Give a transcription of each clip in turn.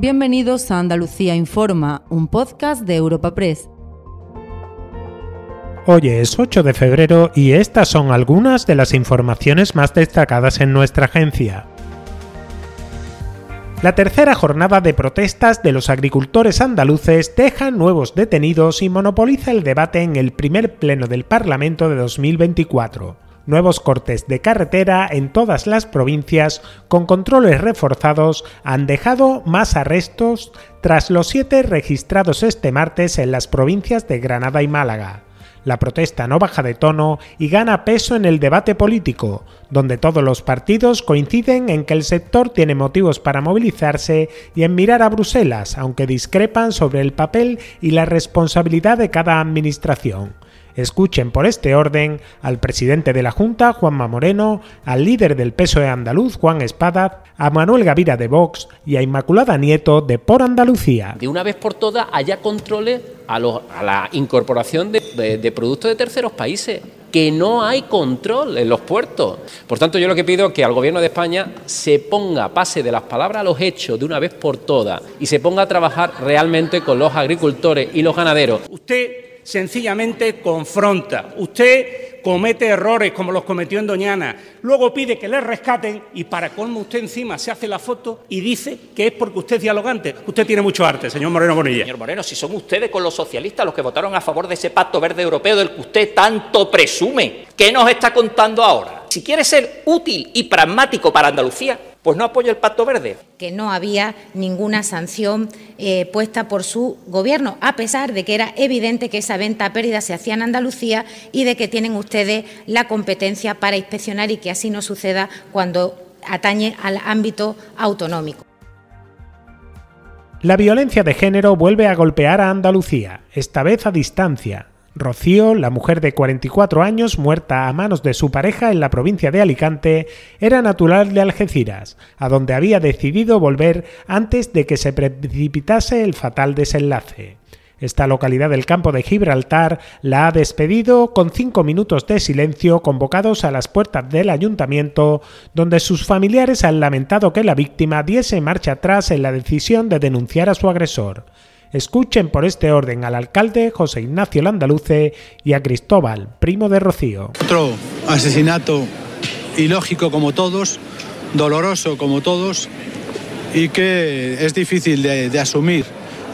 Bienvenidos a Andalucía Informa, un podcast de Europa Press. Hoy es 8 de febrero y estas son algunas de las informaciones más destacadas en nuestra agencia. La tercera jornada de protestas de los agricultores andaluces deja nuevos detenidos y monopoliza el debate en el primer pleno del Parlamento de 2024 nuevos cortes de carretera en todas las provincias con controles reforzados han dejado más arrestos tras los siete registrados este martes en las provincias de Granada y Málaga. La protesta no baja de tono y gana peso en el debate político, donde todos los partidos coinciden en que el sector tiene motivos para movilizarse y en mirar a Bruselas, aunque discrepan sobre el papel y la responsabilidad de cada administración. Escuchen por este orden al presidente de la Junta, Juanma Moreno, al líder del PSOE andaluz, Juan Espada, a Manuel Gavira de Vox y a Inmaculada Nieto de Por Andalucía. De una vez por todas haya controles a, la incorporación de, productos de terceros países que no hay control en los puertos. Por tanto, yo lo que pido es que al Gobierno de España se ponga, pase de las palabras a los hechos de una vez por todas y se ponga a trabajar realmente con los agricultores y los ganaderos. Usted sencillamente confronta. Usted comete errores como los cometió en Doñana, luego pide que le rescaten y para colmo usted encima se hace la foto y dice que es porque usted es dialogante. Usted tiene mucho arte, señor Moreno Bonilla. Señor Moreno, si son ustedes con los socialistas los que votaron a favor de ese pacto verde europeo del que usted tanto presume, ¿qué nos está contando ahora? Si quiere ser útil y pragmático para Andalucía, pues no apoya el Pacto Verde. Que no había ninguna sanción eh, puesta por su Gobierno, a pesar de que era evidente que esa venta a pérdida se hacía en Andalucía y de que tienen ustedes la competencia para inspeccionar y que así no suceda cuando atañe al ámbito autonómico. La violencia de género vuelve a golpear a Andalucía, esta vez a distancia, Rocío, la mujer de 44 años muerta a manos de su pareja en la provincia de Alicante, era natural de Algeciras, a donde había decidido volver antes de que se precipitase el fatal desenlace. Esta localidad del campo de Gibraltar la ha despedido con cinco minutos de silencio convocados a las puertas del ayuntamiento, donde sus familiares han lamentado que la víctima diese marcha atrás en la decisión de denunciar a su agresor. Escuchen por este orden al alcalde José Ignacio Landaluce y a Cristóbal, primo de Rocío. Otro asesinato ilógico como todos, doloroso como todos y que es difícil de, asumir.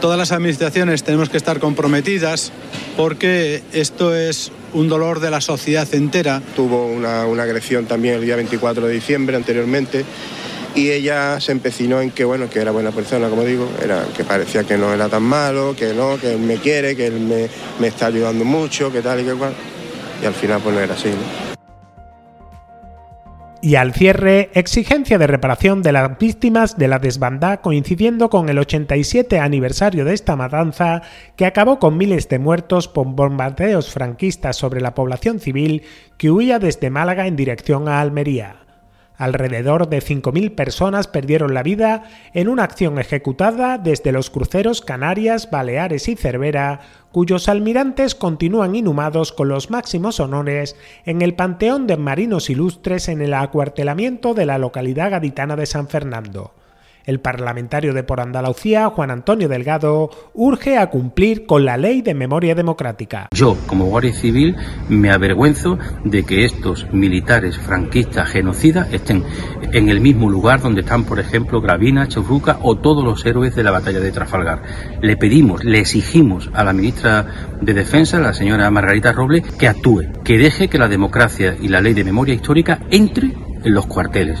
Todas las administraciones tenemos que estar comprometidas porque esto es un dolor de la sociedad entera. Tuvo una, una agresión también el día 24 de diciembre anteriormente y ella se empecinó en que bueno que era buena persona como digo era que parecía que no era tan malo que no que él me quiere que él me, me está ayudando mucho que tal y que cual y al final pues no era así Y al cierre, exigencia de reparación de las víctimas de la desbandada coincidiendo con el 87 aniversario de esta matanza que acabó con miles de muertos por bombardeos franquistas sobre la población civil que huía desde Málaga en dirección a Almería. Alrededor de 5.000 personas perdieron la vida en una acción ejecutada desde los cruceros Canarias, Baleares y Cervera, cuyos almirantes continúan inhumados con los máximos honores en el Panteón de Marinos Ilustres en el acuartelamiento de la localidad gaditana de San Fernando. El parlamentario de por Andalucía, Juan Antonio Delgado, urge a cumplir con la ley de memoria democrática. Yo, como guardia civil, me avergüenzo de que estos militares franquistas genocidas estén en el mismo lugar donde están, por ejemplo, Gravina, Churruca o todos los héroes de la batalla de Trafalgar. Le pedimos, le exigimos a la ministra de Defensa, la señora Margarita Robles, que actúe, que deje que la democracia y la ley de memoria histórica entre en los cuarteles.